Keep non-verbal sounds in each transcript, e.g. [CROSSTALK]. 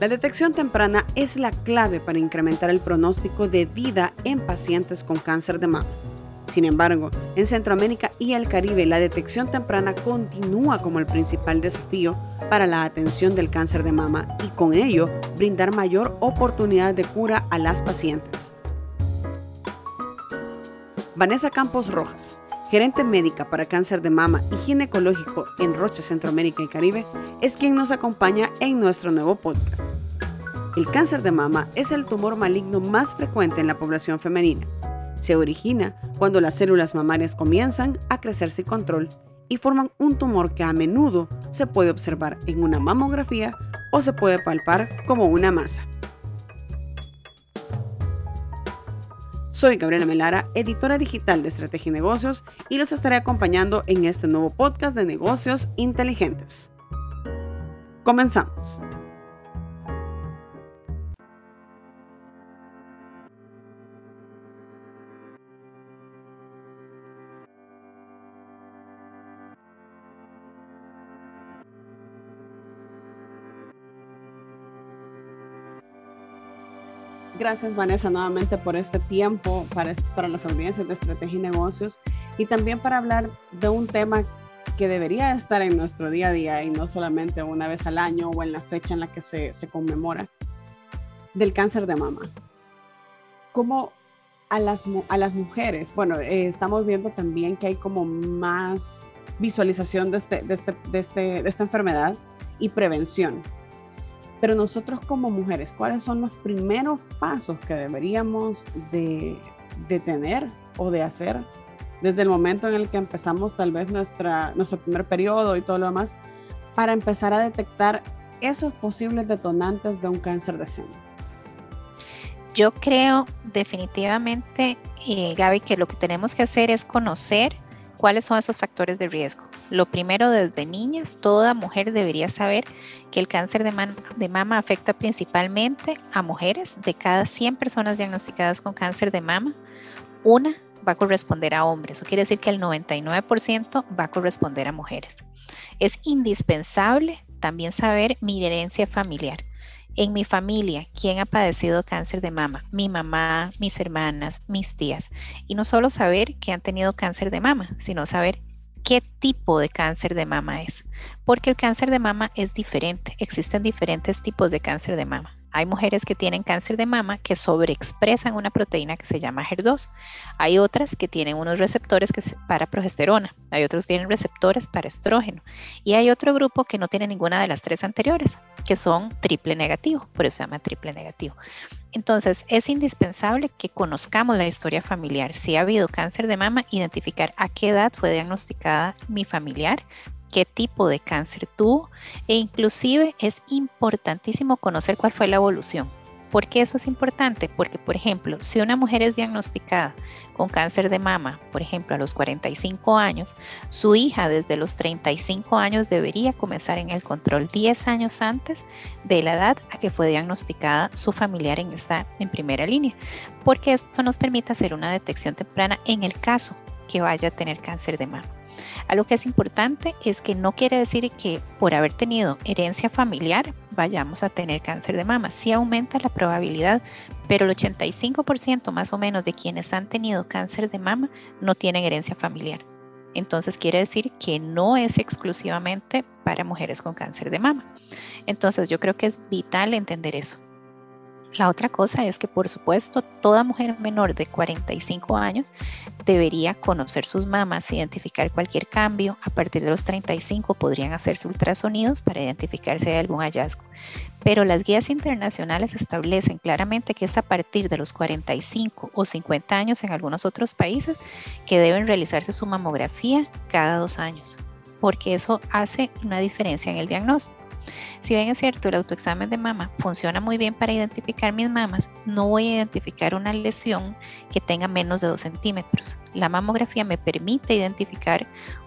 La detección temprana es la clave para incrementar el pronóstico de vida en pacientes con cáncer de mama. Sin embargo, en Centroamérica y el Caribe la detección temprana continúa como el principal desafío para la atención del cáncer de mama y con ello brindar mayor oportunidad de cura a las pacientes. Vanessa Campos Rojas, gerente médica para cáncer de mama y ginecológico en Roche, Centroamérica y Caribe, es quien nos acompaña en nuestro nuevo podcast. El cáncer de mama es el tumor maligno más frecuente en la población femenina. Se origina cuando las células mamarias comienzan a crecer sin control y forman un tumor que a menudo se puede observar en una mamografía o se puede palpar como una masa. Soy Gabriela Melara, editora digital de Estrategia y Negocios, y los estaré acompañando en este nuevo podcast de negocios inteligentes. Comenzamos. Gracias Vanessa nuevamente por este tiempo para, para las audiencias de estrategia y negocios y también para hablar de un tema que debería estar en nuestro día a día y no solamente una vez al año o en la fecha en la que se, se conmemora, del cáncer de mama. Como a las, a las mujeres, bueno, eh, estamos viendo también que hay como más visualización de, este, de, este, de, este, de esta enfermedad y prevención. Pero nosotros como mujeres, ¿cuáles son los primeros pasos que deberíamos de, tener o de hacer desde el momento en el que empezamos tal vez nuestra, nuestro primer periodo y todo lo demás para empezar a detectar esos posibles detonantes de un cáncer de seno? Yo creo definitivamente, eh, Gaby, que lo que tenemos que hacer es conocer ¿Cuáles son esos factores de riesgo? Lo primero, desde niñas, toda mujer debería saber que el cáncer de, mama afecta principalmente a mujeres. De cada 100 personas diagnosticadas con cáncer de mama, una va a corresponder a hombres. Eso quiere decir que el 99% va a corresponder a mujeres. Es indispensable también saber mi herencia familiar en mi familia, ¿quién ha padecido cáncer de mama? Mi mamá, mis hermanas, mis tías. Y no solo saber que han tenido cáncer de mama, sino saber qué tipo de cáncer de mama es. Porque el cáncer de mama es diferente. Existen diferentes tipos de cáncer de mama. Hay mujeres que tienen cáncer de mama que sobreexpresan una proteína que se llama HER2. Hay otras que tienen unos receptores que para progesterona. Hay otros que tienen receptores para estrógeno. Y hay otro grupo que no tiene ninguna de las tres anteriores, que son triple negativo. Por eso se llama triple negativo. Entonces, es indispensable que conozcamos la historia familiar. Si ha habido cáncer de mama, identificar a qué edad fue diagnosticada mi familiar, qué tipo de cáncer tuvo e inclusive es importantísimo conocer cuál fue la evolución. ¿Por qué eso es importante? Porque, por ejemplo, si una mujer es diagnosticada con cáncer de mama, por ejemplo, a los 45 años, su hija desde los 35 años debería comenzar en el control 10 años antes de la edad a que fue diagnosticada su familiar en esta en primera línea, porque esto nos permite hacer una detección temprana en el caso que vaya a tener cáncer de mama. Algo que es importante es que no quiere decir que por haber tenido herencia familiar vayamos a tener cáncer de mama. Sí aumenta la probabilidad, pero el 85% más o menos de quienes han tenido cáncer de mama no tienen herencia familiar. Entonces quiere decir que no es exclusivamente para mujeres con cáncer de mama. Entonces yo creo que es vital entender eso. La otra cosa es que, por supuesto, toda mujer menor de 45 años debería conocer sus mamas, identificar cualquier cambio. A partir de los 35 podrían hacerse ultrasonidos para identificar si hay algún hallazgo. Pero las guías internacionales establecen claramente que es a partir de los 45 o 50 años en algunos otros países que deben realizarse su mamografía cada dos años, porque eso hace una diferencia en el diagnóstico. Si bien es cierto, el autoexamen de mama funciona muy bien para identificar mis mamas, no voy a identificar una lesión que tenga menos de 2 centímetros. La mamografía me permite identificar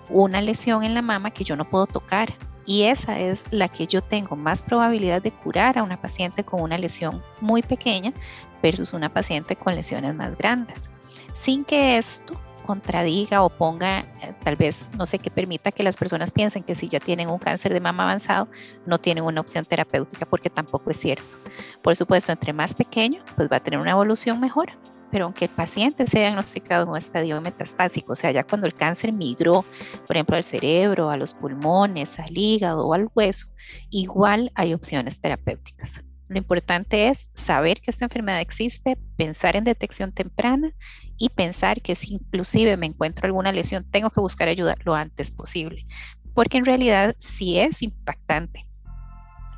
una lesión en la mama que yo no puedo tocar. Y esa es la que yo tengo más probabilidad de curar a una paciente con una lesión muy pequeña versus una paciente con lesiones más grandes. Sin que esto contradiga o ponga, eh, tal vez, no sé, que permita que las personas piensen que si ya tienen un cáncer de mama avanzado, no tienen una opción terapéutica, porque tampoco es cierto. Por supuesto, entre más pequeño, pues va a tener una evolución mejor, pero aunque el paciente sea diagnosticado en un estadio metastásico, o sea, ya cuando el cáncer migró, por ejemplo, al cerebro, a los pulmones, al hígado o al hueso, igual hay opciones terapéuticas. Lo importante es saber que esta enfermedad existe, pensar en detección temprana y pensar que si inclusive me encuentro alguna lesión, tengo que buscar ayuda lo antes posible, porque en realidad sí es impactante.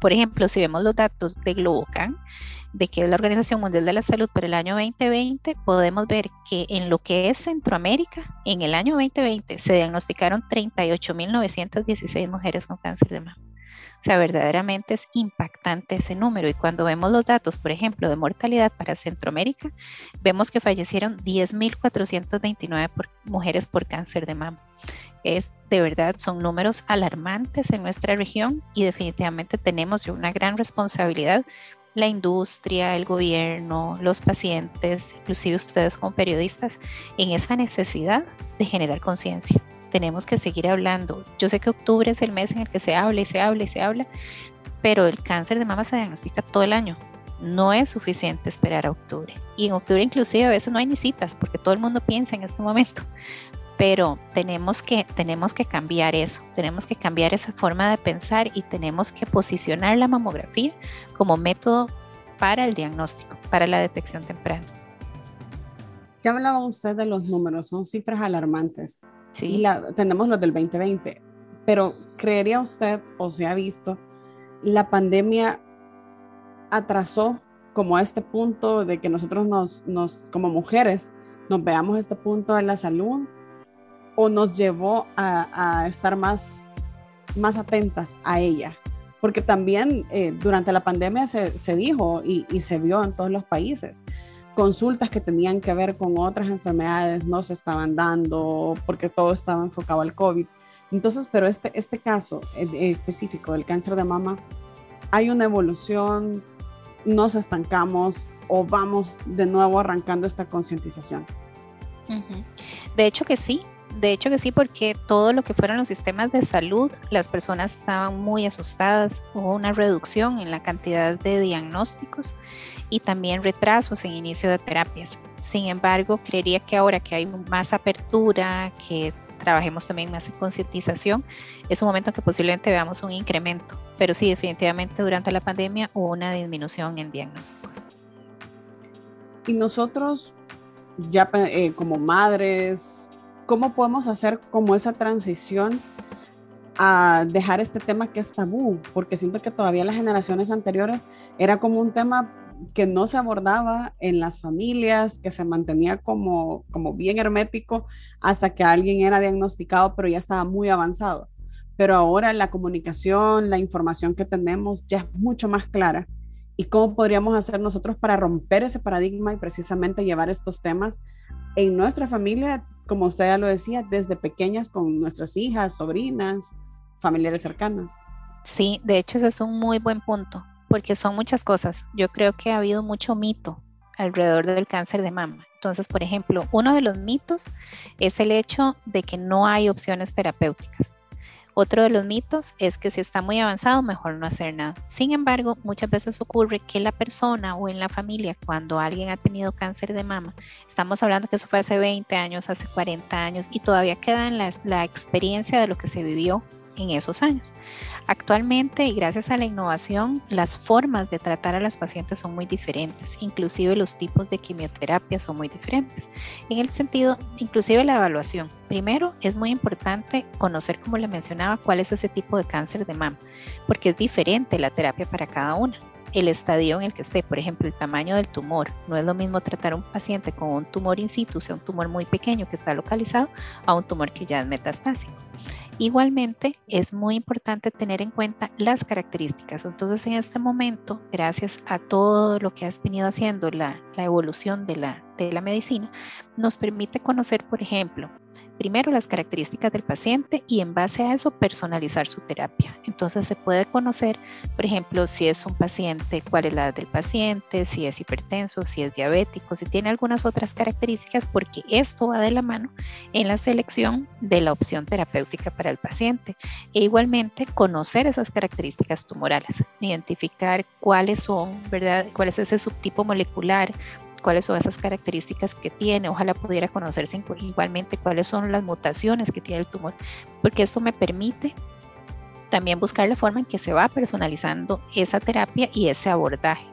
Por ejemplo, si vemos los datos de Globocan, de que es la Organización Mundial de la Salud para el año 2020, podemos ver que en lo que es Centroamérica, en el año 2020 se diagnosticaron 38.916 mujeres con cáncer de mama. O sea, verdaderamente es impactante ese número. Y cuando vemos los datos, por ejemplo, de mortalidad para Centroamérica, vemos que fallecieron 10.429 mujeres por cáncer de mama. Es de verdad, son números alarmantes en nuestra región y definitivamente tenemos una gran responsabilidad la industria, el gobierno, los pacientes, inclusive ustedes como periodistas, en esa necesidad de generar conciencia tenemos que seguir hablando. Yo sé que octubre es el mes en el que se habla y se habla y se habla, pero el cáncer de mama se diagnostica todo el año. No es suficiente esperar a octubre. Y en octubre inclusive a veces no hay ni citas porque todo el mundo piensa en este momento. Pero tenemos que, tenemos que cambiar eso, tenemos que cambiar esa forma de pensar y tenemos que posicionar la mamografía como método para el diagnóstico, para la detección temprana. Ya hablaba usted de los números, son cifras alarmantes. Sí. la, tenemos los del 2020, pero ¿creería usted o se ha visto la pandemia atrasó como a este punto de que nosotros nos, nos, como mujeres, nos veamos este punto de la salud o nos llevó a, estar más, más atentas a ella? Porque también eh, durante la pandemia se, dijo y, y, se vio en todos los países consultas que tenían que ver con otras enfermedades no se estaban dando porque todo estaba enfocado al COVID. Entonces, pero este, este caso específico del cáncer de mama, hay una evolución, nos estancamos o vamos de nuevo arrancando esta concientización. De hecho que sí, de hecho que sí, porque todo lo que fueron los sistemas de salud, las personas estaban muy asustadas, hubo una reducción en la cantidad de diagnósticos y también retrasos en inicio de terapias. Sin embargo, creería que ahora que hay más apertura, que trabajemos también más en concientización, es un momento en que posiblemente veamos un incremento. Pero sí, definitivamente durante la pandemia hubo una disminución en diagnósticos. Y nosotros, ya eh, como madres, ¿cómo podemos hacer como esa transición a dejar este tema que es tabú? Porque siento que todavía las generaciones anteriores era como un tema que no se abordaba en las familias, que se mantenía como, como bien hermético hasta que alguien era diagnosticado, pero ya estaba muy avanzado. Pero ahora la comunicación, la información que tenemos ya es mucho más clara. ¿Y cómo podríamos hacer nosotros para romper ese paradigma y precisamente llevar estos temas en nuestra familia, como usted ya lo decía, desde pequeñas con nuestras hijas, sobrinas, familiares cercanas? Sí, de hecho ese es un muy buen punto porque son muchas cosas. Yo creo que ha habido mucho mito alrededor del cáncer de mama. Entonces, por ejemplo, uno de los mitos es el hecho de que no hay opciones terapéuticas. Otro de los mitos es que si está muy avanzado, mejor no hacer nada. Sin embargo, muchas veces ocurre que la persona o en la familia, cuando alguien ha tenido cáncer de mama, estamos hablando que eso fue hace 20 años, hace 40 años, y todavía queda en la, la experiencia de lo que se vivió en esos años. Actualmente y gracias a la innovación, las formas de tratar a las pacientes son muy diferentes, inclusive los tipos de quimioterapia son muy diferentes. En el sentido, inclusive la evaluación. Primero, es muy importante conocer, como le mencionaba, cuál es ese tipo de cáncer de mama, porque es diferente la terapia para cada una el estadio en el que esté, por ejemplo, el tamaño del tumor. No es lo mismo tratar a un paciente con un tumor in situ, sea un tumor muy pequeño que está localizado, a un tumor que ya es metastásico. Igualmente, es muy importante tener en cuenta las características. Entonces, en este momento, gracias a todo lo que has venido haciendo, la, evolución de la, de la medicina, nos permite conocer, por ejemplo, primero las características del paciente y en base a eso personalizar su terapia. Entonces se puede conocer, por ejemplo, si es un paciente, cuál es la edad del paciente, si es hipertenso, si es diabético, si tiene algunas otras características, porque esto va de la mano en la selección de la opción terapéutica para el paciente. E igualmente conocer esas características tumorales, identificar cuáles son, ¿verdad? ¿Cuál es ese subtipo molecular? Cuáles son esas características que tiene, ojalá pudiera conocerse igualmente cuáles son las mutaciones que tiene el tumor, porque esto me permite también buscar la forma en que se va personalizando esa terapia y ese abordaje.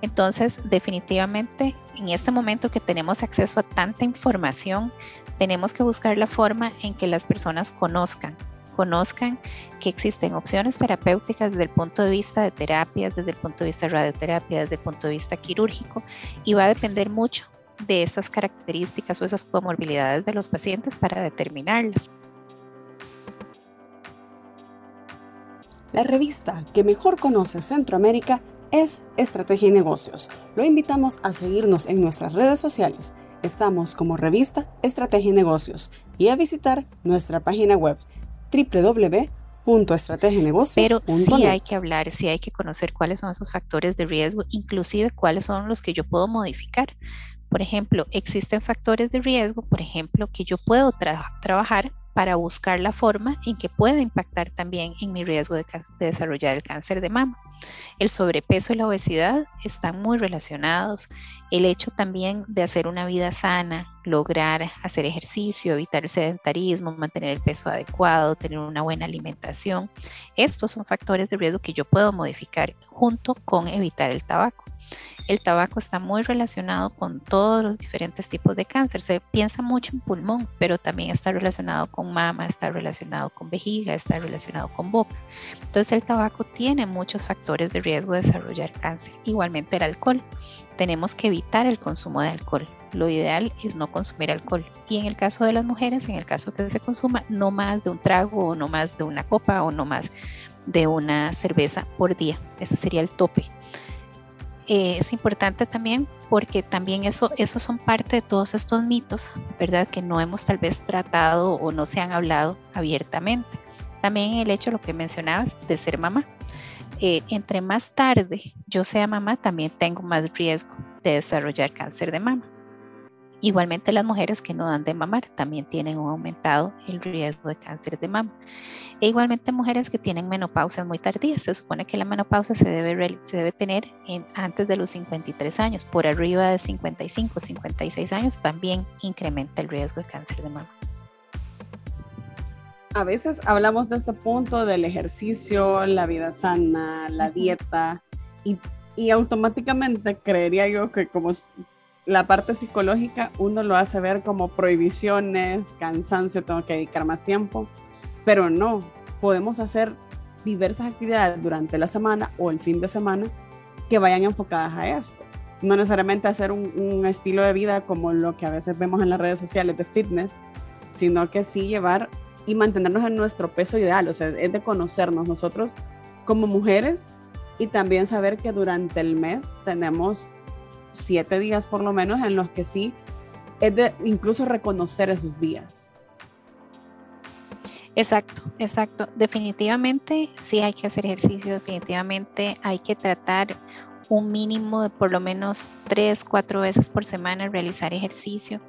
Entonces, definitivamente, en este momento que tenemos acceso a tanta información, tenemos que buscar la forma en que las personas conozcan conozcan que existen opciones terapéuticas desde el punto de vista de terapias, desde el punto de vista de radioterapia, desde el punto de vista quirúrgico y va a depender mucho de esas características o esas comorbilidades de los pacientes para determinarlas. La revista que mejor conoce Centroamérica es Estrategia y Negocios. Lo invitamos a seguirnos en nuestras redes sociales. Estamos como revista Estrategia y Negocios y a visitar nuestra página web www.estrategienegocios. Pero sí hay que hablar, sí hay que conocer cuáles son esos factores de riesgo, inclusive cuáles son los que yo puedo modificar. Por ejemplo, existen factores de riesgo, por ejemplo, que yo puedo trabajar para buscar la forma en que pueda impactar también en mi riesgo de, desarrollar el cáncer de mama. El sobrepeso y la obesidad están muy relacionados. El hecho también de hacer una vida sana, lograr hacer ejercicio, evitar el sedentarismo, mantener el peso adecuado, tener una buena alimentación, estos son factores de riesgo que yo puedo modificar junto con evitar el tabaco. El tabaco está muy relacionado con todos los diferentes tipos de cáncer. Se piensa mucho en pulmón, pero también está relacionado con mama, está relacionado con vejiga, está relacionado con boca. Entonces el tabaco tiene muchos factores de riesgo de desarrollar cáncer. Igualmente el alcohol. Tenemos que evitar el consumo de alcohol. Lo ideal es no consumir alcohol. Y en el caso de las mujeres, en el caso que se consuma, no más de un trago o no más de una copa o no más de una cerveza por día. Ese sería el tope. Eh, es importante también porque también eso, esos son parte de todos estos mitos, ¿verdad? Que no hemos tal vez tratado o no se han hablado abiertamente. También el hecho, lo que mencionabas, de ser mamá. Eh, entre más tarde yo sea mamá, también tengo más riesgo de desarrollar cáncer de mama. Igualmente las mujeres que no dan de mamar también tienen aumentado el riesgo de cáncer de mama. E igualmente mujeres que tienen menopausias muy tardías. Se supone que la menopausia se debe, se debe tener antes de los 53 años. Por arriba de 55, 56 años también incrementa el riesgo de cáncer de mama. A veces hablamos de este punto del ejercicio, la vida sana, la dieta y, y automáticamente creería yo que como la parte psicológica uno lo hace ver como prohibiciones, cansancio, tengo que dedicar más tiempo, pero no, podemos hacer diversas actividades durante la semana o el fin de semana que vayan enfocadas a esto. No necesariamente hacer un, estilo de vida como lo que a veces vemos en las redes sociales de fitness, sino que sí llevar y mantenernos en nuestro peso ideal, o sea, es de conocernos nosotros como mujeres y también saber que durante el mes tenemos siete días por lo menos en los que sí es de incluso reconocer esos días. Exacto, exacto. Definitivamente sí hay que hacer ejercicio, definitivamente hay que tratar un mínimo de por lo menos tres, cuatro veces por semana realizar ejercicio.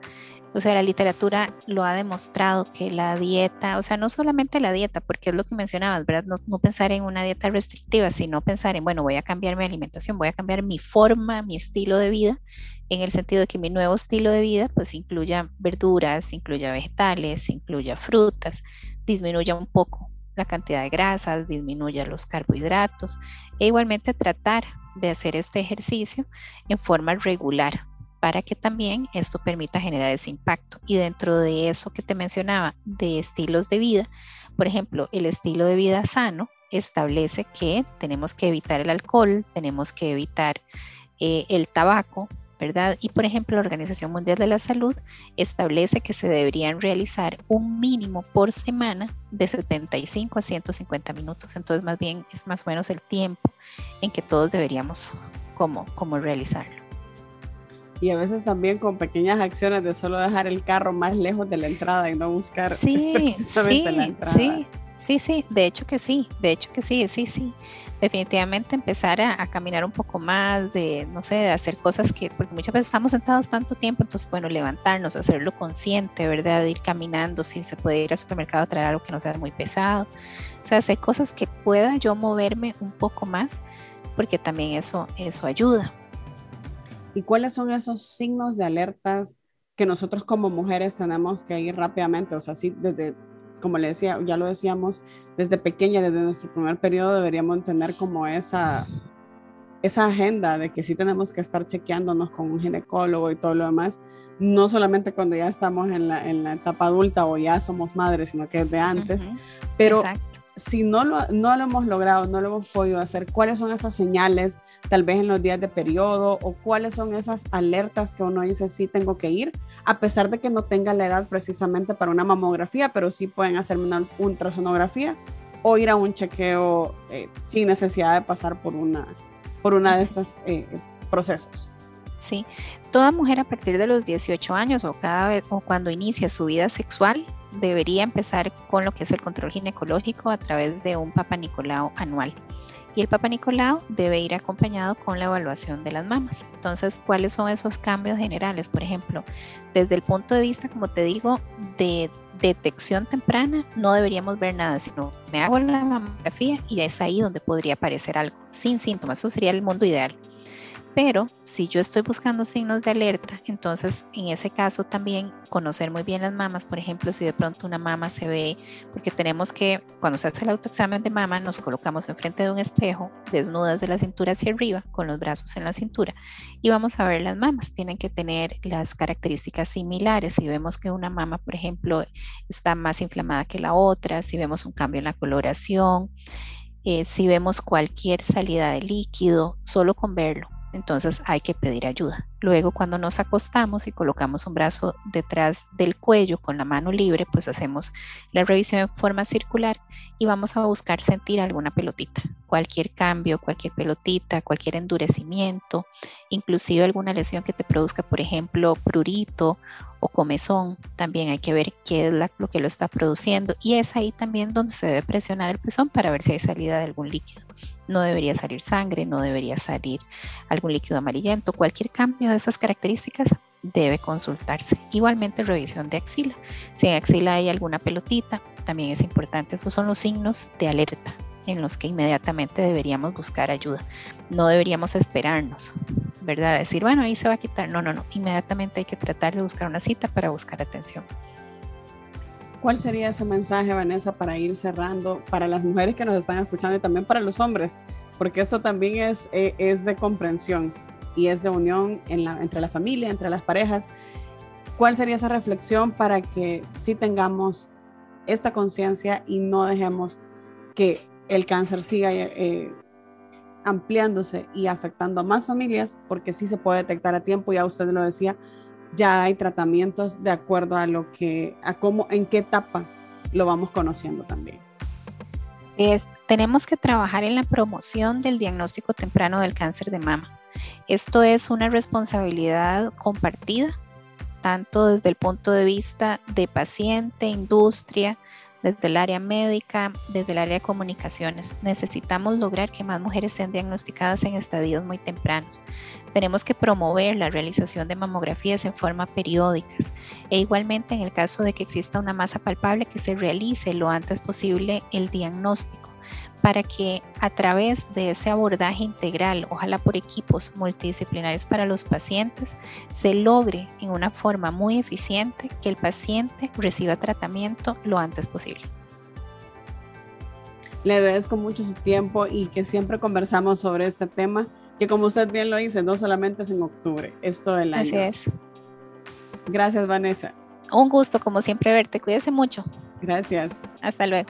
O sea, la literatura lo ha demostrado que la dieta, o sea, no solamente la dieta, porque es lo que mencionabas, ¿verdad? No, pensar en una dieta restrictiva, sino pensar en, bueno, voy a cambiar mi alimentación, voy a cambiar mi forma, mi estilo de vida, en el sentido de que mi nuevo estilo de vida, pues incluya verduras, incluya vegetales, incluya frutas, disminuya un poco la cantidad de grasas, disminuya los carbohidratos e igualmente tratar de hacer este ejercicio en forma regular, para que también esto permita generar ese impacto. Y dentro de eso que te mencionaba, de estilos de vida, por ejemplo, el estilo de vida sano establece que tenemos que evitar el alcohol, tenemos que evitar eh, el tabaco, ¿verdad? Y por ejemplo, la Organización Mundial de la Salud establece que se deberían realizar un mínimo por semana de 75 a 150 minutos. Entonces, más bien es más o menos el tiempo en que todos deberíamos como, como realizarlo. Y a veces también con pequeñas acciones de solo dejar el carro más lejos de la entrada y no buscar sí, [LAUGHS] precisamente la entrada. Sí, sí, sí, de hecho que sí, de hecho que sí, sí, sí definitivamente empezar a, caminar un poco más, de, no sé, de hacer cosas que, porque muchas veces estamos sentados tanto tiempo, entonces, bueno, levantarnos, hacerlo consciente, ¿verdad? De ir caminando, si se puede ir al supermercado a traer algo que no sea muy pesado, o sea, hacer cosas que pueda yo moverme un poco más, porque también eso, eso ayuda. ¿Y cuáles son esos signos de alertas que nosotros como mujeres tenemos que ir rápidamente? O sea, sí, desde como le decía, ya lo decíamos, desde pequeña, desde nuestro primer periodo, deberíamos tener como esa, esa agenda de que sí tenemos que estar chequeándonos con un ginecólogo y todo lo demás, no solamente cuando ya estamos en la, en la etapa adulta o ya somos madres, sino que desde antes. Pero si no lo, no lo hemos logrado, no lo hemos podido hacer, ¿cuáles son esas señales, tal vez en los días de periodo, o cuáles son esas alertas que uno dice, sí tengo que ir, a pesar de que no tenga la edad precisamente para una mamografía, pero sí pueden hacerme una ultrasonografía o ir a un chequeo eh, sin necesidad de pasar por una, por una de estos eh, procesos? Sí, toda mujer a partir de los 18 años o cada vez o cuando inicia su vida sexual debería empezar con lo que es el control ginecológico a través de un Papa Nicolau anual. Y el Papa Nicolau debe ir acompañado con la evaluación de las mamas. Entonces, ¿cuáles son esos cambios generales? Por ejemplo, desde el punto de vista, como te digo, de detección temprana, no deberíamos ver nada, sino me hago la mamografía y es ahí donde podría aparecer algo sin síntomas. Eso sería el mundo ideal. Pero si yo estoy buscando signos de alerta, entonces en ese caso también conocer muy bien las mamas, por ejemplo, si de pronto una mama se ve, porque tenemos que, cuando se hace el autoexamen de mama, nos colocamos enfrente de un espejo, desnudas de la cintura hacia arriba, con los brazos en la cintura, y vamos a ver las mamas. Tienen que tener las características similares. Si vemos que una mama, por ejemplo, está más inflamada que la otra, si vemos un cambio en la coloración, eh, si vemos cualquier salida de líquido, solo con verlo entonces hay que pedir ayuda. Luego cuando nos acostamos y colocamos un brazo detrás del cuello con la mano libre, pues hacemos la revisión en forma circular y vamos a buscar sentir alguna pelotita, cualquier cambio, cualquier pelotita, cualquier endurecimiento, inclusive alguna lesión que te produzca, por ejemplo, prurito o comezón, también hay que ver qué es lo que lo está produciendo y es ahí también donde se debe presionar el pezón para ver si hay salida de algún líquido no debería salir sangre, no debería salir algún líquido amarillento, cualquier cambio de esas características debe consultarse. Igualmente revisión de axila. Si en axila hay alguna pelotita, también es importante. Esos son los signos de alerta en los que inmediatamente deberíamos buscar ayuda. No deberíamos esperarnos, ¿verdad? Decir, bueno, ahí se va a quitar. No, no, no. Inmediatamente hay que tratar de buscar una cita para buscar atención. ¿Cuál sería ese mensaje, Vanessa, para ir cerrando para las mujeres que nos están escuchando y también para los hombres? Porque esto también es, eh, es de comprensión y es de unión en la, entre la familia, entre las parejas. ¿Cuál sería esa reflexión para que sí tengamos esta conciencia y no dejemos que el cáncer siga eh, ampliándose y afectando a más familias? Porque sí se puede detectar a tiempo, ya usted lo decía, ya hay tratamientos de acuerdo a lo que, a cómo, en qué etapa lo vamos conociendo también. Es, tenemos que trabajar en la promoción del diagnóstico temprano del cáncer de mama. Esto es una responsabilidad compartida, tanto desde el punto de vista de paciente, industria, desde el área médica, desde el área de comunicaciones. Necesitamos lograr que más mujeres sean diagnosticadas en estadios muy tempranos. Tenemos que promover la realización de mamografías en forma periódica e igualmente en el caso de que exista una masa palpable que se realice lo antes posible el diagnóstico para que a través de ese abordaje integral, ojalá por equipos multidisciplinarios para los pacientes, se logre en una forma muy eficiente que el paciente reciba tratamiento lo antes posible. Le agradezco mucho su tiempo y que siempre conversamos sobre este tema, que como usted bien lo dice, no solamente es en octubre, es todo el año. Así es. Gracias, Vanessa. Un gusto, como siempre, verte. Cuídese mucho. Gracias. Hasta luego.